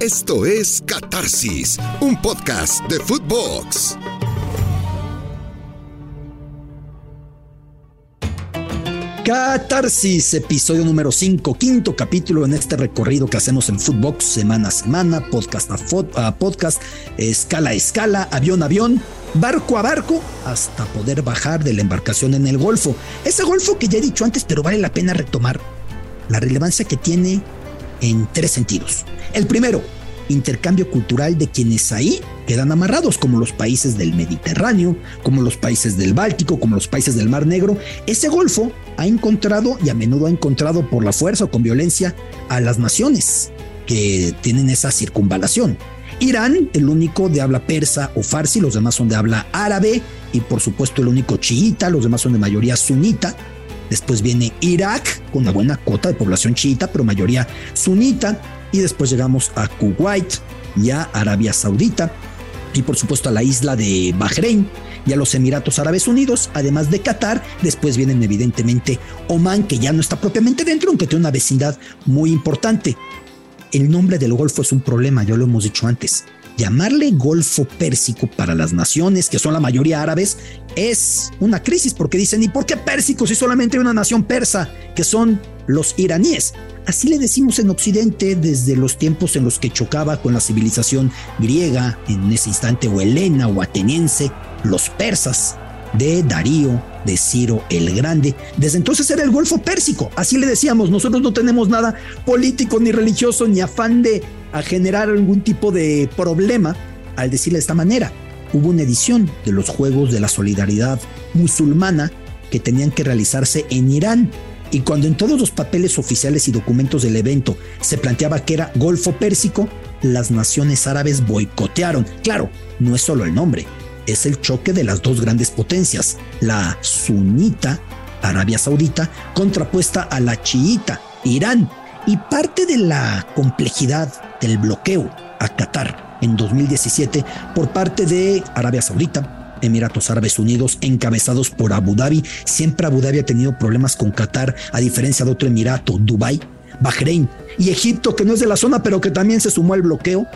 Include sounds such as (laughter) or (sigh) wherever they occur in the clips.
Esto es Catarsis, un podcast de Footbox. Catarsis, episodio número 5, quinto capítulo en este recorrido que hacemos en Footbox semana a semana, podcast a, podcast, escala a escala, avión a avión, barco a barco, hasta poder bajar de la embarcación en el Golfo. Ese Golfo que ya he dicho antes, pero vale la pena retomar la relevancia que tiene en tres sentidos. El primero, intercambio cultural de quienes ahí quedan amarrados, como los países del Mediterráneo, como los países del Báltico, como los países del Mar Negro. Ese Golfo ha encontrado y a menudo ha encontrado por la fuerza o con violencia a las naciones que tienen esa circunvalación. Irán, el único de habla persa o farsi, los demás son de habla árabe y por supuesto el único chiita, los demás son de mayoría sunita. Después viene Irak, con una buena cuota de población chiita, pero mayoría sunita. Y después llegamos a Kuwait y a Arabia Saudita. Y por supuesto a la isla de Bahrein y a los Emiratos Árabes Unidos, además de Qatar. Después vienen evidentemente Oman, que ya no está propiamente dentro, aunque tiene una vecindad muy importante. El nombre del Golfo es un problema, ya lo hemos dicho antes. Llamarle Golfo Pérsico para las naciones, que son la mayoría árabes, es una crisis porque dicen, ¿y por qué Pérsico si solamente hay una nación persa, que son los iraníes? Así le decimos en Occidente desde los tiempos en los que chocaba con la civilización griega, en ese instante, o helena o ateniense, los persas de Darío, de Ciro el Grande. Desde entonces era el Golfo Pérsico, así le decíamos, nosotros no tenemos nada político ni religioso ni afán de generar algún tipo de problema al decirle de esta manera. Hubo una edición de los Juegos de la Solidaridad Musulmana que tenían que realizarse en Irán. Y cuando en todos los papeles oficiales y documentos del evento se planteaba que era Golfo Pérsico, las naciones árabes boicotearon. Claro, no es solo el nombre, es el choque de las dos grandes potencias, la sunita, Arabia Saudita, contrapuesta a la chiita, Irán, y parte de la complejidad del bloqueo a Qatar en 2017 por parte de Arabia Saudita, Emiratos Árabes Unidos, encabezados por Abu Dhabi. Siempre Abu Dhabi ha tenido problemas con Qatar, a diferencia de otro Emirato, Dubái, Bahrein y Egipto, que no es de la zona, pero que también se sumó al bloqueo,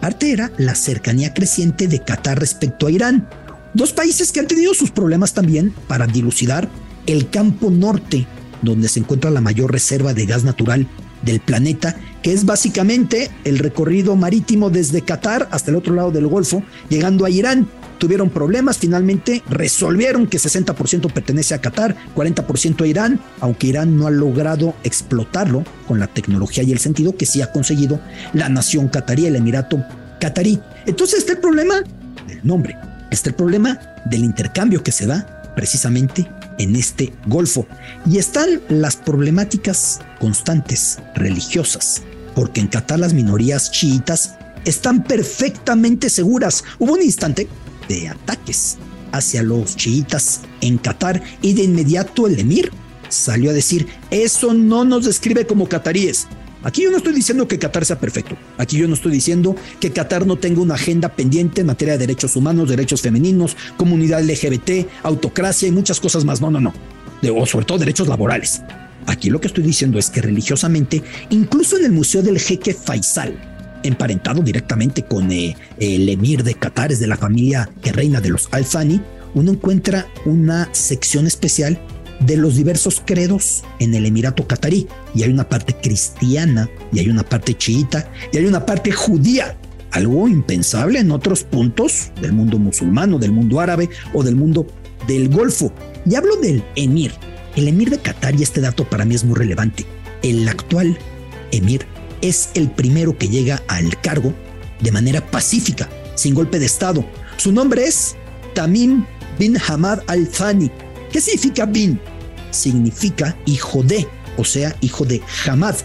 Parte era la cercanía creciente de Qatar respecto a Irán, dos países que han tenido sus problemas también para dilucidar el campo norte, donde se encuentra la mayor reserva de gas natural del planeta, que es básicamente el recorrido marítimo desde Qatar hasta el otro lado del Golfo, llegando a Irán tuvieron problemas, finalmente resolvieron que 60% pertenece a Qatar, 40% a Irán, aunque Irán no ha logrado explotarlo con la tecnología y el sentido que sí ha conseguido la nación catarí, el Emirato catarí. Entonces está el problema del nombre, está el problema del intercambio que se da precisamente en este Golfo. Y están las problemáticas constantes religiosas, porque en Qatar las minorías chiitas están perfectamente seguras. Hubo un instante de ataques hacia los chiitas en Qatar y de inmediato el emir salió a decir, eso no nos describe como cataríes. Aquí yo no estoy diciendo que Qatar sea perfecto. Aquí yo no estoy diciendo que Qatar no tenga una agenda pendiente en materia de derechos humanos, derechos femeninos, comunidad LGBT, autocracia y muchas cosas más. No, no, no. o sobre todo derechos laborales. Aquí lo que estoy diciendo es que religiosamente, incluso en el Museo del Jeque Faisal, emparentado directamente con eh, el emir de Qatar, es de la familia que reina de los Al-Thani, uno encuentra una sección especial de los diversos credos en el Emirato Qatarí. Y hay una parte cristiana, y hay una parte chiita, y hay una parte judía. Algo impensable en otros puntos del mundo musulmán, del mundo árabe o del mundo del Golfo. Y hablo del emir. El emir de Qatar, y este dato para mí es muy relevante. El actual emir es el primero que llega al cargo de manera pacífica, sin golpe de Estado. Su nombre es Tamim bin Hamad al-Thani. ¿Qué significa bin? Significa hijo de, o sea, hijo de Hamad.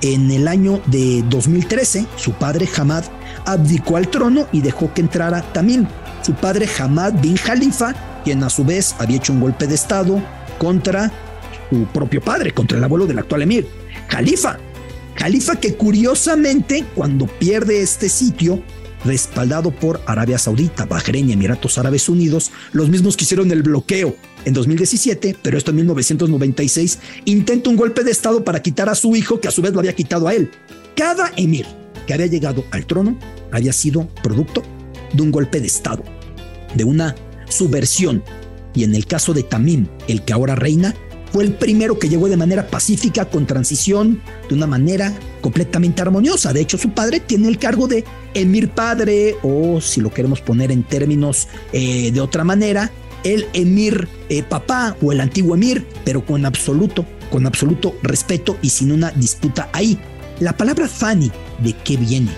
En el año de 2013, su padre Hamad abdicó al trono y dejó que entrara Tamim, su padre Hamad bin Khalifa, quien a su vez había hecho un golpe de Estado contra su propio padre, contra el abuelo del actual emir. Khalifa Califa que curiosamente cuando pierde este sitio, respaldado por Arabia Saudita, Bahrein y Emiratos Árabes Unidos, los mismos que hicieron el bloqueo en 2017, pero esto en 1996, intenta un golpe de Estado para quitar a su hijo, que a su vez lo había quitado a él. Cada emir que había llegado al trono había sido producto de un golpe de Estado, de una subversión. Y en el caso de Tamim, el que ahora reina, fue el primero que llegó de manera pacífica, con transición, de una manera completamente armoniosa. De hecho, su padre tiene el cargo de emir padre, o si lo queremos poner en términos eh, de otra manera, el emir eh, papá o el antiguo emir, pero con absoluto, con absoluto respeto y sin una disputa ahí. La palabra Fani, ¿de qué viene?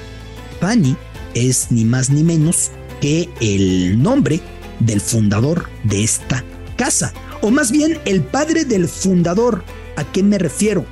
Fani es ni más ni menos que el nombre del fundador de esta casa, o más bien el padre del fundador. ¿A qué me refiero?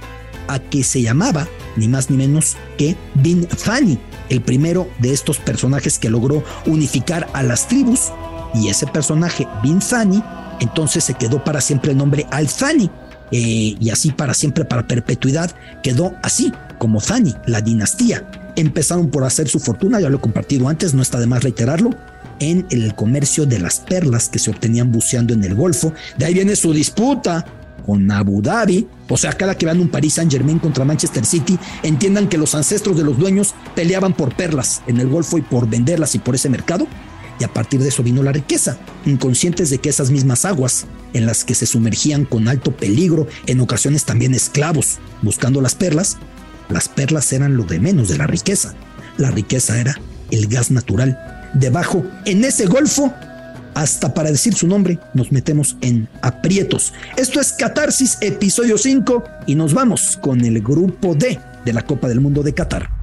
A que se llamaba ni más ni menos que Bin Fani, el primero de estos personajes que logró unificar a las tribus. Y ese personaje, Bin Fani, entonces se quedó para siempre el nombre Al-Fani. Eh, y así para siempre, para perpetuidad, quedó así, como Fani, la dinastía. Empezaron por hacer su fortuna, ya lo he compartido antes, no está de más reiterarlo, en el comercio de las perlas que se obtenían buceando en el Golfo. De ahí viene su disputa con Abu Dhabi. O sea, cada que vean un Paris Saint Germain contra Manchester City, entiendan que los ancestros de los dueños peleaban por perlas en el Golfo y por venderlas y por ese mercado. Y a partir de eso vino la riqueza, inconscientes de que esas mismas aguas en las que se sumergían con alto peligro, en ocasiones también esclavos, buscando las perlas, las perlas eran lo de menos de la riqueza. La riqueza era el gas natural debajo en ese golfo, hasta para decir su nombre nos metemos en aprietos. Esto es Catarsis, episodio 5, y nos vamos con el grupo D de la Copa del Mundo de Qatar.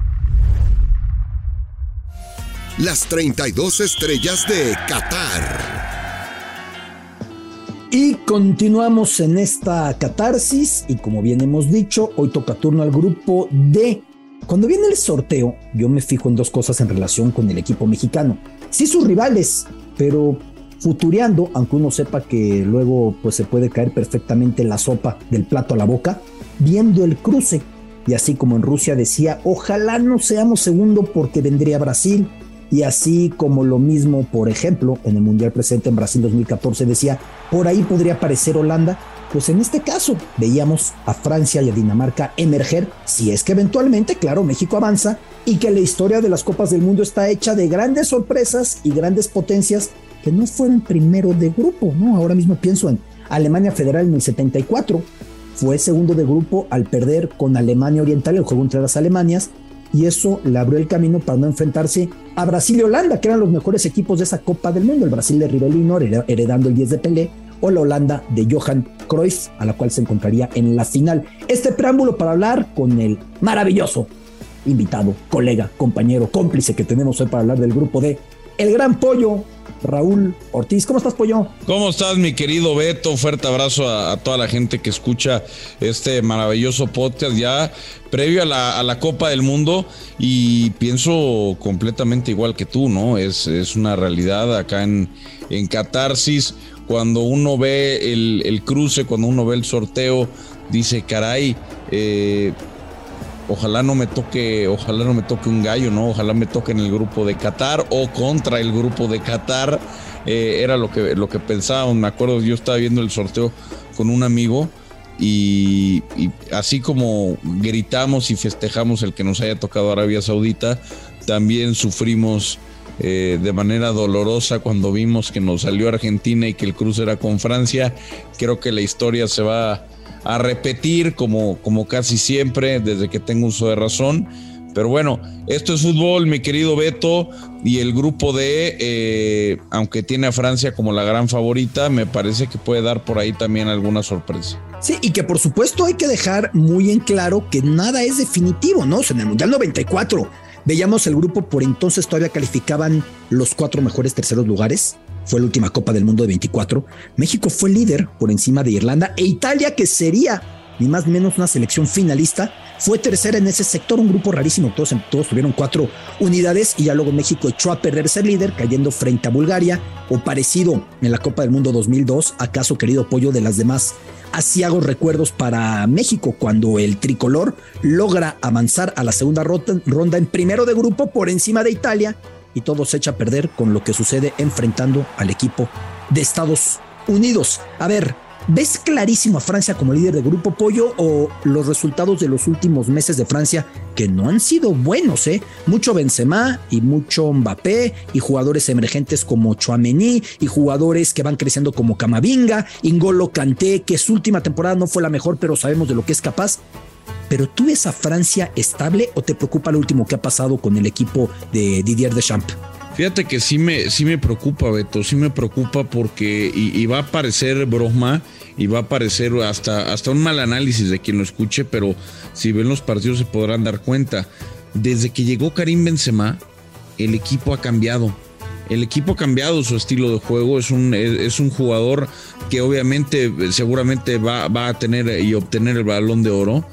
Las 32 estrellas de Qatar. Y continuamos en esta catarsis y como bien hemos dicho, hoy toca turno al grupo D cuando viene el sorteo, yo me fijo en dos cosas en relación con el equipo mexicano. Sí sus rivales, pero futureando, aunque uno sepa que luego pues se puede caer perfectamente la sopa del plato a la boca, viendo el cruce. Y así como en Rusia decía, ojalá no seamos segundo porque vendría Brasil. Y así como lo mismo, por ejemplo, en el Mundial presente en Brasil 2014 decía, por ahí podría aparecer Holanda pues en este caso veíamos a Francia y a Dinamarca emerger, si es que eventualmente, claro, México avanza y que la historia de las Copas del Mundo está hecha de grandes sorpresas y grandes potencias que no fueron primero de grupo, ¿no? Ahora mismo pienso en Alemania Federal en el 74, fue segundo de grupo al perder con Alemania Oriental el juego entre las Alemanias y eso le abrió el camino para no enfrentarse a Brasil y Holanda, que eran los mejores equipos de esa Copa del Mundo, el Brasil de Rivelino heredando el 10 de Pelé o la Holanda de Johan Cruyff, a la cual se encontraría en la final. Este preámbulo para hablar con el maravilloso invitado, colega, compañero, cómplice que tenemos hoy para hablar del grupo de El Gran Pollo, Raúl Ortiz. ¿Cómo estás, Pollo? ¿Cómo estás, mi querido Beto? Fuerte abrazo a, toda la gente que escucha este maravilloso podcast ya previo a la, Copa del Mundo y pienso completamente igual que tú, ¿no? Es, es una realidad acá en, en Catarsis cuando uno ve el, cruce, cuando uno ve el sorteo, dice, caray, eh, ojalá no me toque, ojalá no me toque un gallo, ¿no? Ojalá me toque en el grupo de Qatar o contra el grupo de Qatar. Eh, era lo que, lo que pensábamos. Me acuerdo, yo estaba viendo el sorteo con un amigo y, así como gritamos y festejamos el que nos haya tocado Arabia Saudita, también sufrimos eh, de manera dolorosa cuando vimos que nos salió Argentina y que el cruce era con Francia. Creo que la historia se va a repetir como, como casi siempre desde que tengo uso de razón. Pero bueno, esto es fútbol, mi querido Beto, y el grupo D, eh, aunque tiene a Francia como la gran favorita, me parece que puede dar por ahí también alguna sorpresa. Sí, y que por supuesto hay que dejar muy en claro que nada es definitivo, ¿no? en el Mundial 94 Veíamos el grupo, por entonces todavía calificaban los cuatro mejores terceros lugares. Fue la última Copa del Mundo de 24. México fue líder por encima de Irlanda e Italia, que sería ni más ni menos una selección finalista, fue tercera en ese sector, un grupo rarísimo, todos, todos tuvieron cuatro unidades y ya luego México echó a perder ser líder, cayendo frente a Bulgaria, o parecido en la Copa del Mundo 2002, acaso querido apoyo de las demás asiagos recuerdos para México cuando el tricolor logra avanzar a la segunda ronda en primero de grupo por encima de Italia y todo se echa a perder con lo que sucede enfrentando al equipo de Estados Unidos. A ver, ¿Ves clarísimo a Francia como líder de grupo pollo o los resultados de los últimos meses de Francia que no han sido buenos, eh? Mucho Benzema y mucho Mbappé y jugadores emergentes como Chouameni y jugadores que van creciendo como Camavinga, Ingolo Kanté, que su última temporada no fue la mejor, pero sabemos de lo que es capaz. Pero tú ves a Francia estable o te preocupa lo último que ha pasado con el equipo de Didier Deschamps? Fíjate que sí me, sí me preocupa, Beto, sí me preocupa porque, y, va a parecer broma, y va a parecer hasta, hasta un mal análisis de quien lo escuche, pero si ven los partidos se podrán dar cuenta. Desde que llegó Karim Benzema, el equipo ha cambiado. El equipo ha cambiado su estilo de juego. Es un, es un jugador que obviamente, seguramente va, va a tener y obtener el balón de oro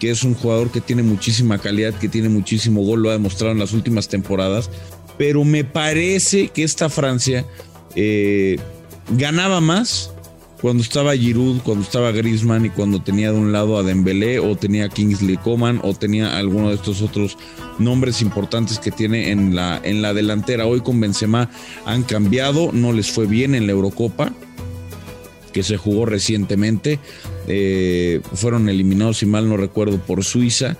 que es un jugador que tiene muchísima calidad, que tiene muchísimo gol, lo ha demostrado en las últimas temporadas, pero me parece que esta Francia eh, ganaba más cuando estaba Giroud, cuando estaba Griezmann y cuando tenía de un lado a Dembélé o tenía Kingsley Coman o tenía alguno de estos otros nombres importantes que tiene en la, en la delantera. Hoy con Benzema han cambiado, no les fue bien en la Eurocopa que se jugó recientemente. Eh, fueron eliminados, si mal no recuerdo, por Suiza.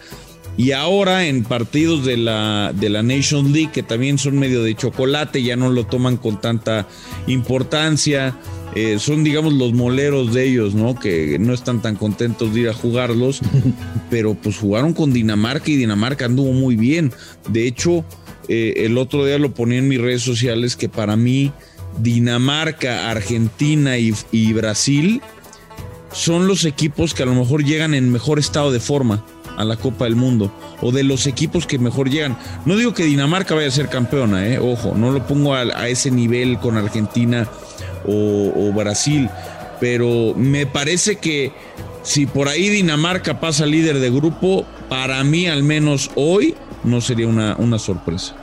Y ahora en partidos de la, de la Nation League, que también son medio de chocolate, ya no lo toman con tanta importancia. Eh, son, digamos, los moleros de ellos, ¿no? Que no están tan contentos de ir a jugarlos, (laughs) pero pues jugaron con Dinamarca y Dinamarca anduvo muy bien. De hecho, eh, el otro día lo ponía en mis redes sociales que para mí Dinamarca, Argentina y, Brasil son los equipos que a lo mejor llegan en mejor estado de forma a la Copa del Mundo o de los equipos que mejor llegan. No digo que Dinamarca vaya a ser campeona, eh, ojo, no lo pongo a, ese nivel con Argentina o, Brasil, pero me parece que si por ahí Dinamarca pasa líder de grupo, para mí al menos hoy no sería una, una sorpresa.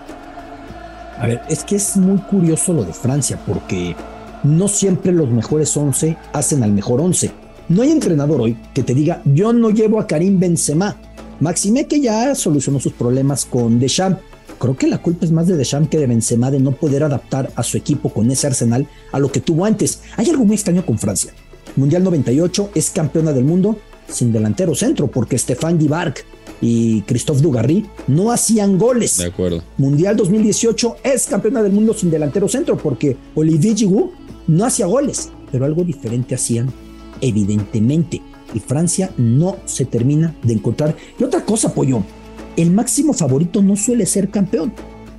A ver, es que es muy curioso lo de Francia, porque no siempre los mejores 11 hacen al mejor 11. No hay entrenador hoy que te diga, yo no llevo a Karim Benzema, Maxime que ya solucionó sus problemas con Deschamps. Creo que la culpa es más de Deschamps que de Benzema de no poder adaptar a su equipo con ese arsenal a lo que tuvo antes. Hay algo muy extraño con Francia. Mundial 98 es campeona del mundo sin delantero centro porque Stéphane Dibarc y Christophe Dugarry no hacían goles. De acuerdo. Mundial 2018 es campeona del mundo sin delantero centro porque Olivier Giroud no hacía goles, pero algo diferente hacían evidentemente y Francia no se termina de encontrar. Y otra cosa, Pollo, el máximo favorito no suele ser campeón.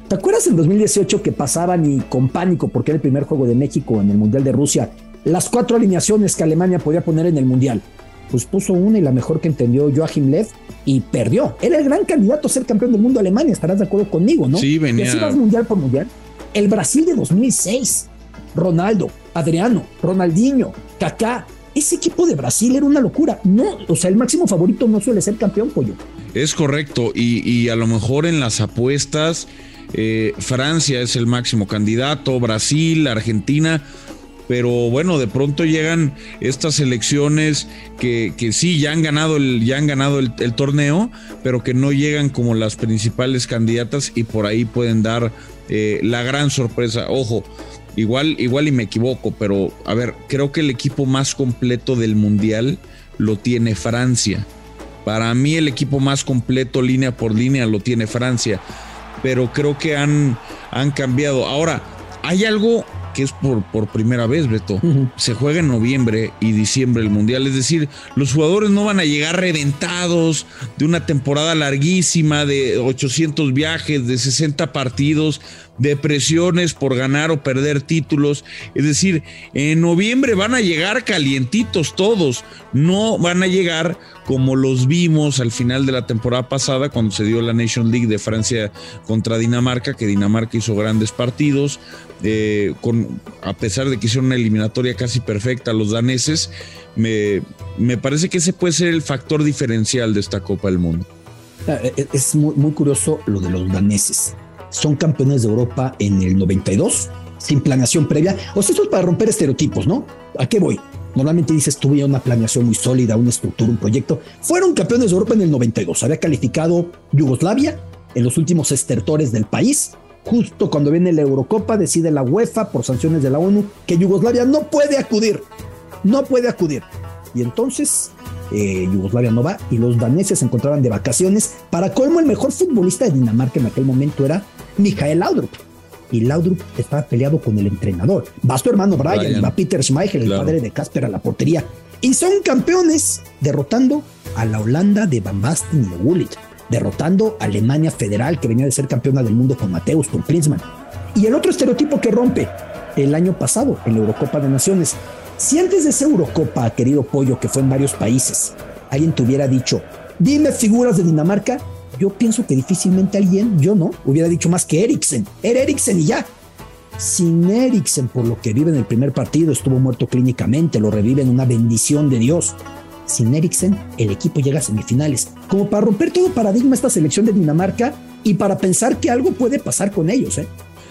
¿Te acuerdas en 2018 que pasaban y con pánico porque era el primer juego de México en el Mundial de Rusia? Las cuatro alineaciones que Alemania podía poner en el Mundial. Pues puso una y la mejor que entendió Joachim Lev y perdió. Era el gran candidato a ser campeón del mundo Alemania, estarás de acuerdo conmigo, ¿no? Sí, venía. Y así vas mundial por mundial. El Brasil de 2006, Ronaldo, Adriano, Ronaldinho, Kaká, ese equipo de Brasil era una locura. No, o sea, el máximo favorito no suele ser campeón, pollo. Es correcto, y, a lo mejor en las apuestas, eh, Francia es el máximo candidato, Brasil, Argentina, pero bueno, de pronto llegan estas elecciones que, que sí, ya han ganado, el, ya han ganado el, torneo, pero que no llegan como las principales candidatas y por ahí pueden dar eh, la gran sorpresa. Ojo, Igual, igual y me equivoco, pero a ver, creo que el equipo más completo del Mundial lo tiene Francia. Para mí el equipo más completo línea por línea lo tiene Francia, pero creo que han, han cambiado. Ahora, hay algo que es por, por primera vez, Beto. Se juega en noviembre y diciembre el Mundial. Es decir, los jugadores no van a llegar reventados de una temporada larguísima, de 800 viajes, de 60 partidos, de presiones por ganar o perder títulos. Es decir, en noviembre van a llegar calientitos todos. No van a llegar como los vimos al final de la temporada pasada cuando se dio la Nation League de Francia contra Dinamarca, que Dinamarca hizo grandes partidos. Eh, a pesar de que hicieron una eliminatoria casi perfecta los daneses, me, me, parece que ese puede ser el factor diferencial de esta Copa del Mundo. Ah, e, e, es muy, muy curioso lo de los daneses. Son campeones de Europa en el 92, sin planeación previa. O sea, esto es para romper estereotipos, ¿no? ¿A qué voy? Normalmente dices, tuve una planeación muy sólida, una estructura, un proyecto. Fueron campeones de Europa en el 92. Había calificado Yugoslavia en los últimos estertores del país justo cuando viene la Eurocopa, decide la UEFA por sanciones de la ONU que Yugoslavia no puede acudir. no puede acudir. Y entonces eh, Yugoslavia no va y los daneses se encontraban de vacaciones. Para colmo, el mejor futbolista de Dinamarca en aquel momento era Michael Laudrup. Y Laudrup estaba peleado con el entrenador. Va su hermano Brian, va Peter Schmeichel, el padre de Casper, a la portería. Y son campeones derrotando a la Holanda de Van Basten y de Gullit, derrotando a Alemania Federal, que venía de ser campeona del mundo con Mateus, con Klinsmann. Y el otro estereotipo que rompe el año pasado en la Eurocopa de Naciones, si antes de esa Eurocopa, querido Pollo, que fue en varios países, alguien te hubiera dicho, dime figuras de Dinamarca, yo pienso que difícilmente alguien, yo no, hubiera dicho más que Eriksen. Era Eriksen y ya. Sin Eriksen, por lo que vive en el primer partido, estuvo muerto clínicamente, lo reviven, una bendición de Dios. Sin Eriksen, el equipo llega a semifinales, como para romper todo paradigma esta selección de Dinamarca y para pensar que algo puede pasar con ellos, ¿eh?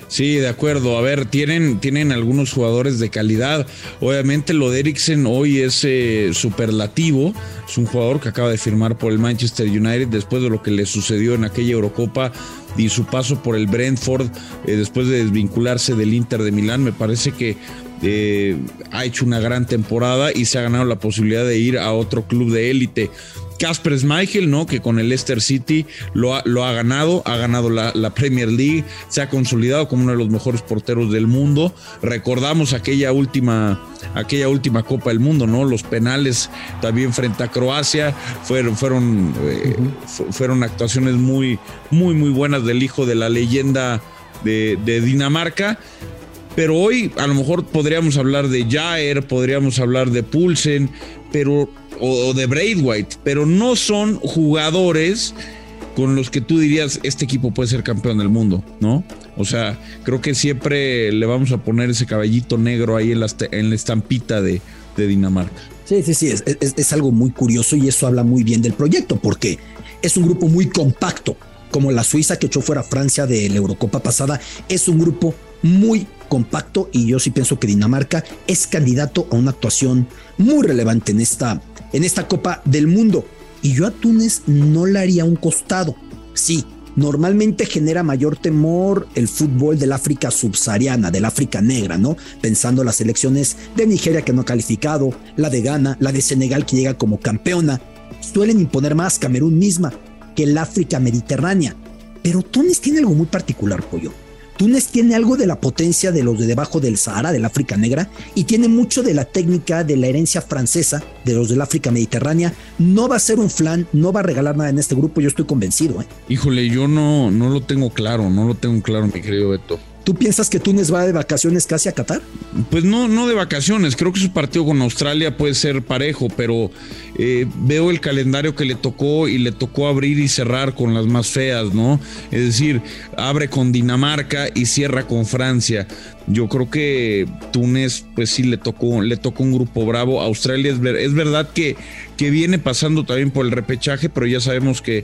Sí, de acuerdo. A ver, tienen, tienen algunos jugadores de calidad. Obviamente lo de Eriksen hoy es eh, superlativo. Es un jugador que acaba de firmar por el Manchester United después de lo que le sucedió en aquella Eurocopa y su paso por el Brentford eh, después de desvincularse del Inter de Milán. Me parece que eh, ha hecho una gran temporada y se ha ganado la posibilidad de ir a otro club de élite. Casper Schmeichel, ¿no? Que con el Leicester City lo ha, lo ha ganado, ha ganado la, Premier League, se ha consolidado como uno de los mejores porteros del mundo. Recordamos aquella última, aquella última Copa del Mundo, ¿no? Los penales también frente a Croacia fueron, fueron, eh, fueron actuaciones muy, muy, muy buenas del hijo de la leyenda de, de Dinamarca pero hoy a lo mejor podríamos hablar de Jair, podríamos hablar de Pulsen, pero o, de Braithwaite, pero no son jugadores con los que tú dirías, este equipo puede ser campeón del mundo, ¿no? O sea, creo que siempre le vamos a poner ese caballito negro ahí en la, en la estampita de, de, Dinamarca. Sí, sí, sí, es, es, algo muy curioso y eso habla muy bien del proyecto, porque es un grupo muy compacto, como la Suiza que echó fuera Francia de la Eurocopa pasada, es un grupo muy compacto y yo sí pienso que Dinamarca es candidato a una actuación muy relevante en esta en esta Copa del Mundo. Y yo a Túnez no le haría un costado. Sí, normalmente genera mayor temor el fútbol del África subsahariana, del África negra, ¿no? Pensando las selecciones de Nigeria que no ha calificado, la de Ghana, la de Senegal que llega como campeona. Suelen imponer más Camerún misma que el África mediterránea. Pero Túnez tiene algo muy particular, Pollo. Túnez tiene algo de la potencia de los de debajo del Sahara, del África Negra, y tiene mucho de la técnica, de la herencia francesa de los del África Mediterránea. No va a ser un flan, no va a regalar nada en este grupo, yo estoy convencido. ¿eh? Híjole, yo no, no lo tengo claro, no lo tengo claro, mi querido Beto. ¿Tú piensas que Túnez va de vacaciones casi a Qatar? Pues no, no de vacaciones. Creo que su partido con Australia puede ser parejo, pero eh, veo el calendario que le tocó y le tocó abrir y cerrar con las más feas, ¿no? Es decir, abre con Dinamarca y cierra con Francia. Yo creo que Túnez, pues sí le tocó, le tocó un grupo bravo. Australia es, es verdad que, que viene pasando también por el repechaje, pero ya sabemos que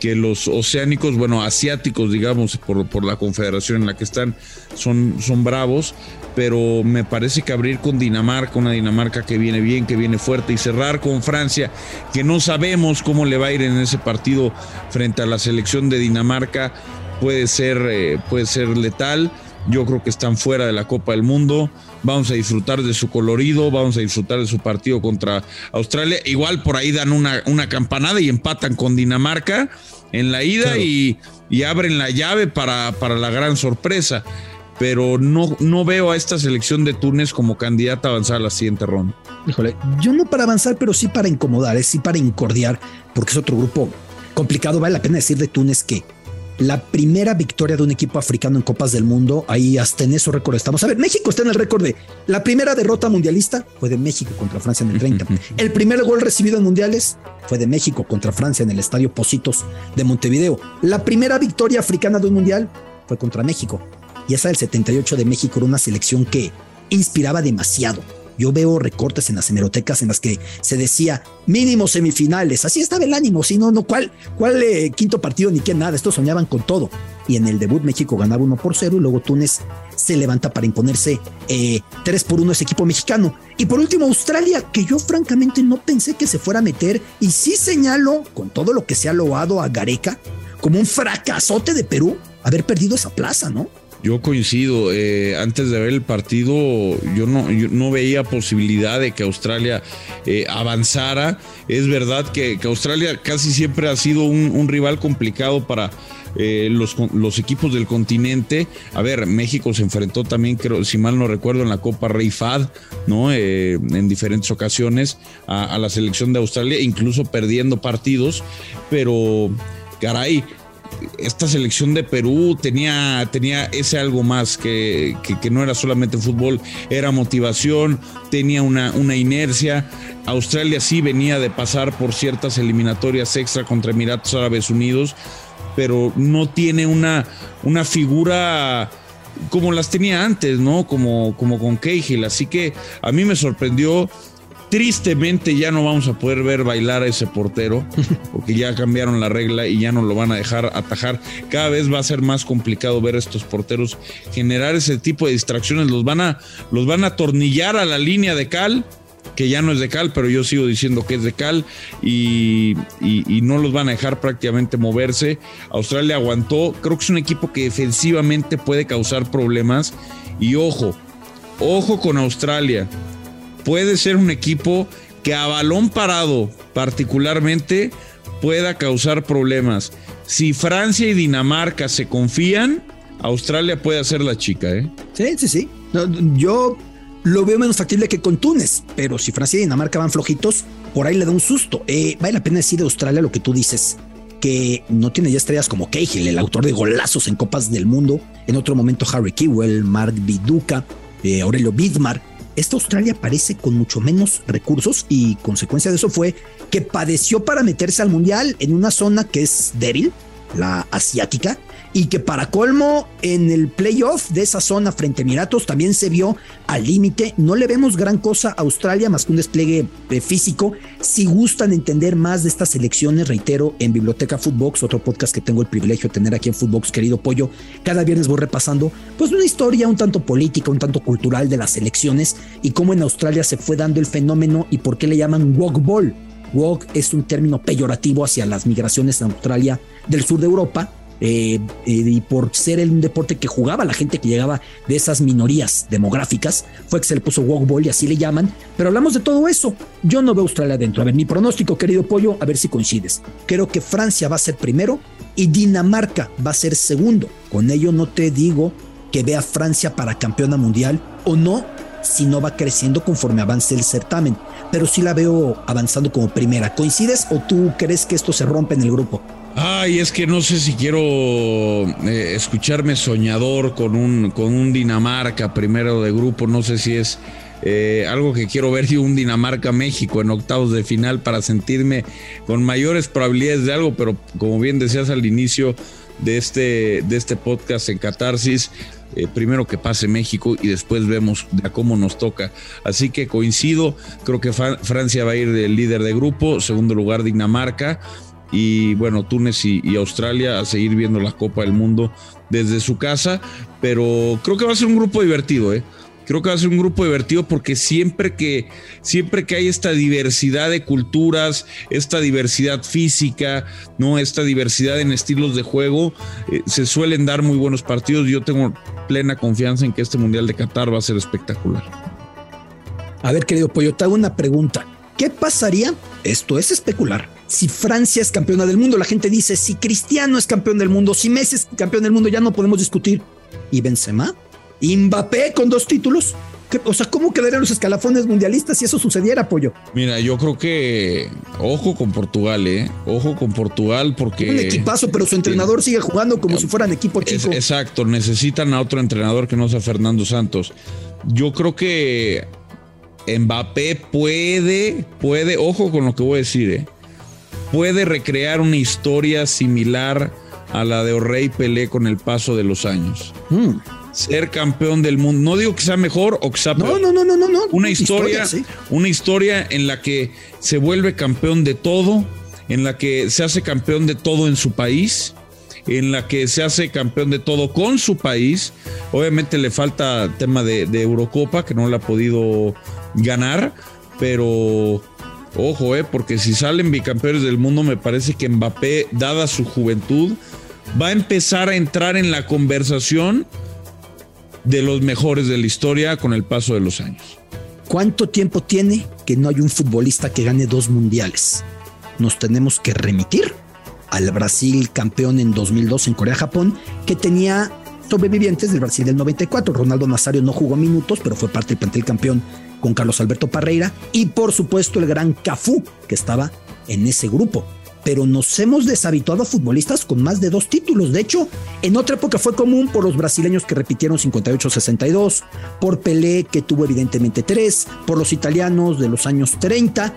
que los oceánicos, bueno, asiáticos, digamos, por, por, la confederación en la que están, son, son bravos, pero me parece que abrir con Dinamarca, una Dinamarca que viene bien, que viene fuerte, y cerrar con Francia, que no sabemos cómo le va a ir en ese partido frente a la selección de Dinamarca, puede ser, eh, puede ser letal. Yo creo que están fuera de la Copa del Mundo. Vamos a disfrutar de su colorido, vamos a disfrutar de su partido contra Australia. Igual por ahí dan una, una campanada y empatan con Dinamarca en la ida y, abren la llave para, para la gran sorpresa. Pero no, no veo a esta selección de Túnez como candidata a avanzar a la siguiente ronda. Híjole, yo no para avanzar, pero sí para incomodar, es sí para incordiar, porque es otro grupo complicado. Vale la pena decir de Túnez que la primera victoria de un equipo africano en Copas del Mundo. Ahí hasta en eso récord estamos. A ver, México está en el récord de la primera derrota mundialista fue de México contra Francia en el 30. El primer gol recibido en mundiales fue de México contra Francia en el Estadio Positos de Montevideo. La primera victoria africana de un mundial fue contra México. Y esa del 78 de México era una selección que inspiraba demasiado yo veo recortes en las hemerotecas en las que se decía mínimo semifinales. Así estaba el ánimo. Si no, no, ¿cuál, cuál eh, quinto partido ni qué nada? Estos soñaban con todo. Y en el debut México ganaba 1 por 0 y luego Túnez se levanta para imponerse eh, 3 por 1 ese equipo mexicano. Y por último Australia, que yo francamente no pensé que se fuera a meter y sí señalo con todo lo que se ha loado a Gareca como un fracasote de Perú haber perdido esa plaza, ¿no? Yo coincido. Eh, antes de ver el partido, yo no, no veía posibilidad de que Australia eh, avanzara. Es verdad que, Australia casi siempre ha sido un, rival complicado para eh, los, equipos del continente. A ver, México se enfrentó también, creo, si mal no recuerdo, en la Copa Rey Fad, ¿no? en diferentes ocasiones a, a la selección de Australia, incluso perdiendo partidos. Pero, caray esta selección de Perú tenía, tenía ese algo más que, no era solamente fútbol, era motivación, tenía una, una inercia. Australia sí venía de pasar por ciertas eliminatorias extra contra Emiratos Árabes Unidos, pero no tiene una, una figura como las tenía antes, ¿no? Como, como con Cahill. Así que a mí me sorprendió Tristemente ya no vamos a poder ver bailar a ese portero, (laughs) porque ya cambiaron la regla y ya no lo van a dejar atajar. Cada vez va a ser más complicado ver a estos porteros generar ese tipo de distracciones. Los van a, los van a atornillar a la línea de cal, que ya no es de cal, pero yo sigo diciendo que es de cal, y, y no los van a dejar prácticamente moverse. Australia aguantó, creo que es un equipo que defensivamente puede causar problemas. Y ojo, ojo con Australia puede ser un equipo que a balón parado particularmente pueda causar problemas. Si Francia y Dinamarca se confían, Australia puede hacer la chica, ¿eh? Sí, sí, sí. yo lo veo menos factible que con Túnez, pero si Francia y Dinamarca van flojitos, por ahí le da un susto. Eh, vale la pena decir de Australia lo que tú dices, que no tiene ya estrellas como Cahill, el autor de golazos en Copas del Mundo, en otro momento Harry Kewell, Mark Viduca, eh, Aurelio Bidmar, esta Australia parece con mucho menos recursos y consecuencia de eso fue que padeció para meterse al mundial en una zona que es débil, la asiática, y que para colmo en el playoff de esa zona frente a Emiratos también se vio al límite. No le vemos gran cosa a Australia más que un despliegue eh, físico. Si gustan entender más de estas elecciones, reitero, en Biblioteca Footbox, otro podcast que tengo el privilegio de tener aquí en Footbox, querido Pollo, cada viernes voy repasando pues una historia un tanto política, un tanto cultural de las elecciones y cómo en Australia se fue dando el fenómeno y por qué le llaman walk ball. Walk es un término peyorativo hacia las migraciones en Australia del sur de Europa eh, eh, y por ser un deporte que jugaba la gente que llegaba de esas minorías demográficas, fue que se le puso walkball y así le llaman. Pero hablamos de todo eso. Yo no veo Australia adentro. A ver, mi pronóstico, querido Pollo, a ver si coincides. Creo que Francia va a ser primero y Dinamarca va a ser segundo. Con ello no te digo que vea Francia para campeona mundial o no, si no va creciendo conforme avance el certamen. Pero sí la veo avanzando como primera. ¿Coincides o tú crees que esto se rompe en el grupo? Ay, es que no sé si quiero eh, escucharme soñador con un, con un Dinamarca primero de grupo. No sé si es eh, algo que quiero ver un Dinamarca-México en octavos de final para sentirme con mayores probabilidades de algo, pero como bien decías al inicio de este, de este podcast en Catarsis, eh, primero que pase México y después vemos a cómo nos toca. Así que coincido, creo que Francia va a ir del líder de grupo, segundo lugar Dinamarca y bueno, Túnez y, Australia a seguir viendo la Copa del Mundo desde su casa, pero creo que va a ser un grupo divertido, ¿eh? Creo que va a ser un grupo divertido porque siempre que, siempre que hay esta diversidad de culturas, esta diversidad física, ¿no? Esta diversidad en estilos de juego, eh, se suelen dar muy buenos partidos. Yo tengo plena confianza en que este Mundial de Qatar va a ser espectacular. A ver, querido Pollo, te hago una pregunta. ¿Qué pasaría? Esto es especular si Francia es campeona del mundo. La gente dice, si Cristiano es campeón del mundo, si Messi es campeón del mundo, ya no podemos discutir. ¿Y Benzema? ¿Y Mbappé con dos títulos? O sea, ¿cómo quedarían los escalafones mundialistas si eso sucediera, Pollo? Mira, yo creo que ojo con Portugal, ¿eh? Ojo con Portugal porque... Un equipazo, pero su entrenador sigue jugando como si fueran equipo chico. exacto, necesitan a otro entrenador que no sea Fernando Santos. Yo creo que Mbappé puede, puede, ojo con lo que voy a decir, ¿eh? Puede recrear una historia similar a la de O'Reilly Pelé con el paso de los años. Hmm. Ser campeón del mundo. No digo que sea mejor o que sea peor. No, no, no, no, no. Una historia, una historia en la que se vuelve campeón de todo, en la que se hace campeón de todo en su país, en la que se hace campeón de todo con su país. Obviamente le falta tema de, de Eurocopa, que no le ha podido ganar, pero Ojo, eh, porque si salen bicampeones del mundo, me parece que Mbappé, dada su juventud, va a empezar a entrar en la conversación de los mejores de la historia con el paso de los años. ¿Cuánto tiempo tiene que no hay un futbolista que gane dos mundiales? Nos tenemos que remitir al Brasil campeón en 2002 en Corea-Japón, que tenía sobrevivientes del Brasil del 94. Ronaldo Nazario no jugó minutos, pero fue parte del plantel campeón con Carlos Alberto Parreira y por supuesto el gran Cafú, que estaba en ese grupo. Pero nos hemos deshabituado a futbolistas con más de dos títulos. De hecho, en otra época fue común por los brasileños que repitieron 58-62, por Pelé que tuvo evidentemente tres, por los italianos de los años 30,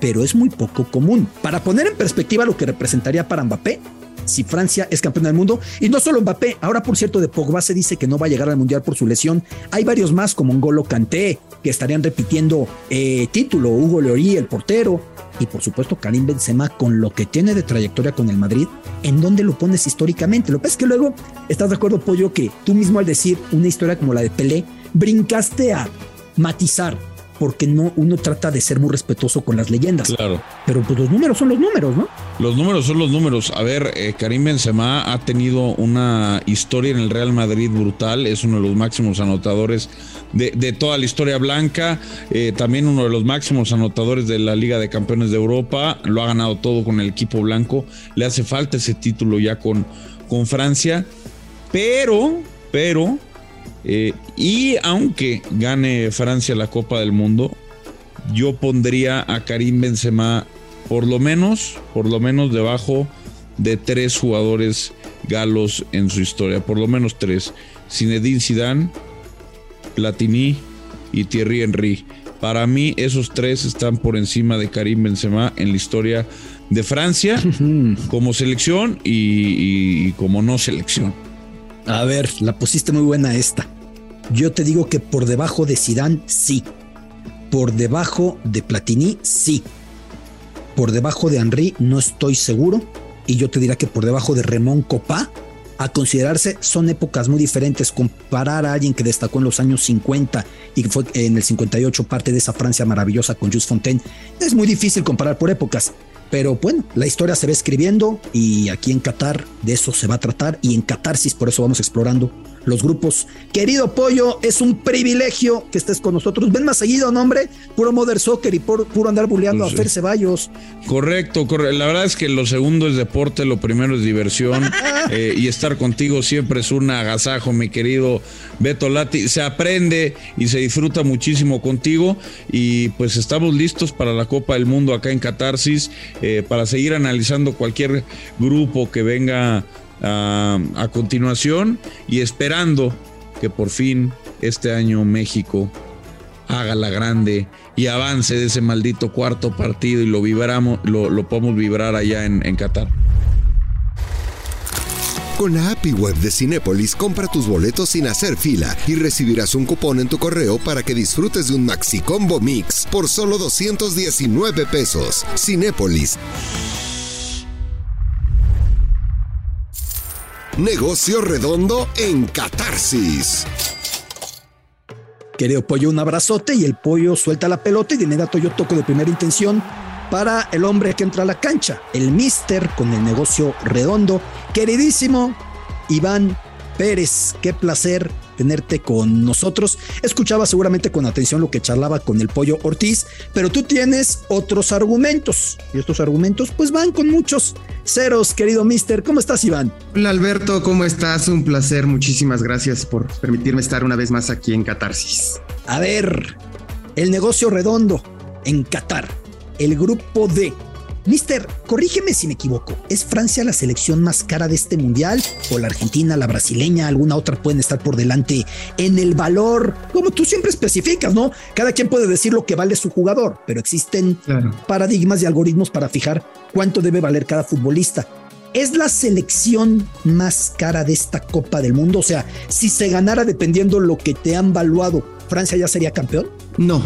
pero es muy poco común. Para poner en perspectiva lo que representaría para Mbappé, si Francia es campeón del mundo. Y no solo Mbappé, ahora por cierto de Pogba se dice que no va a llegar al Mundial por su lesión. Hay varios más como Ngolo Kanté que estarían repitiendo eh, título, Hugo Llorí, el portero, y por supuesto Karim Benzema con lo que tiene de trayectoria con el Madrid, ¿en dónde lo pones históricamente? Lo que pasa es que luego estás de acuerdo, Pollo, que tú mismo al decir una historia como la de Pelé, brincaste a matizar porque no, uno trata de ser muy respetuoso con las leyendas. Claro. Pero pues los números son los números, ¿no? Los números son los números. A ver, eh, Karim Benzema ha tenido una historia en el Real Madrid brutal. Es uno de los máximos anotadores de, toda la historia blanca. Eh, también uno de los máximos anotadores de la Liga de Campeones de Europa. Lo ha ganado todo con el equipo blanco. Le hace falta ese título ya con, con Francia. Pero, pero, eh, y aunque gane Francia la Copa del Mundo, yo pondría a Karim Benzema por lo menos, por lo menos debajo de tres jugadores galos en su historia, por lo menos tres. Zinedine Zidane, Platini y Thierry Henry. Para mí esos tres están por encima de Karim Benzema en la historia de Francia (laughs) como selección y, y como no selección. A ver, la pusiste muy buena esta. Yo te digo que por debajo de Zidane, sí. Por debajo de Platini, sí. Por debajo de Henry, no estoy seguro. Y yo te diría que por debajo de Ramón Copá, a considerarse, son épocas muy diferentes. Comparar a alguien que destacó en los años 50 y que fue en el 58 parte de esa Francia maravillosa con Jules Fontaine, es muy difícil comparar por épocas. Pero bueno, la historia se va escribiendo y aquí en Qatar de eso se va a tratar y en Catarsis por eso vamos explorando los grupos. Querido Pollo, es un privilegio que estés con nosotros. Ven más seguido, nombre, puro Mother Soccer y puro andar bulleando a Fer Ceballos. Correcto, correcto. La verdad es que lo segundo es deporte, lo primero es diversión (laughs) eh, y estar contigo siempre es un agasajo, mi querido Beto Lati. Se aprende y se disfruta muchísimo contigo y pues estamos listos para la Copa del Mundo acá en Catarsis eh, para seguir analizando cualquier grupo que venga a, continuación y esperando que por fin este año México haga la grande y avance de ese maldito cuarto partido y lo vibramos, lo, podemos vibrar allá en, en Qatar. Con la API web de Cinépolis, compra tus boletos sin hacer fila y recibirás un cupón en tu correo para que disfrutes de un Maxi Combo Mix por solo 219 pesos. Cinépolis. Negocio Redondo en Catarsis. Querido pollo, un abrazote y el pollo suelta la pelota y de inmediato yo toco de primera intención para el hombre que entra a la cancha, el mister con el negocio redondo. Queridísimo Iván Pérez, qué placer tenerte con nosotros. Escuchaba seguramente con atención lo que charlaba con el pollo Ortiz, pero tú tienes otros argumentos y estos argumentos pues van con muchos ceros, querido mister. ¿Cómo estás, Iván? Hola, Alberto, ¿cómo estás? Un placer. Muchísimas gracias por permitirme estar una vez más aquí en Catarsis. A ver, el negocio redondo en Qatar, el grupo D Mister, corrígeme si me equivoco. ¿Es Francia la selección más cara de este mundial? ¿O la argentina, la brasileña, alguna otra pueden estar por delante en el valor? Como tú siempre especificas, ¿no? Cada quien puede decir lo que vale su jugador, pero existen paradigmas y algoritmos para fijar cuánto debe valer cada futbolista. ¿Es la selección más cara de esta Copa del Mundo? O sea, si se ganara dependiendo lo que te han valuado, ¿Francia ya sería campeón? No,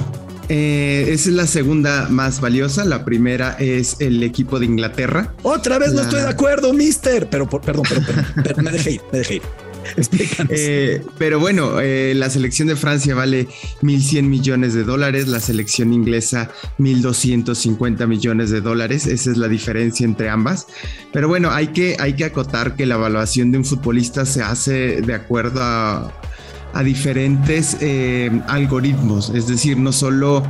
eh, es la segunda más valiosa. La primera es el equipo de Inglaterra. Otra vez no estoy de acuerdo, mister. Pero, perdón, perdón, (laughs) me dejé ir, me dejé ir. Eh, pero bueno, eh, la selección de Francia vale 1.100 millones de dólares, la selección inglesa 1.250 millones de dólares. Esa es la diferencia entre ambas. Pero bueno, hay que, hay que acotar que la evaluación de un futbolista se hace de acuerdo a a diferentes eh, algoritmos, es decir, no solo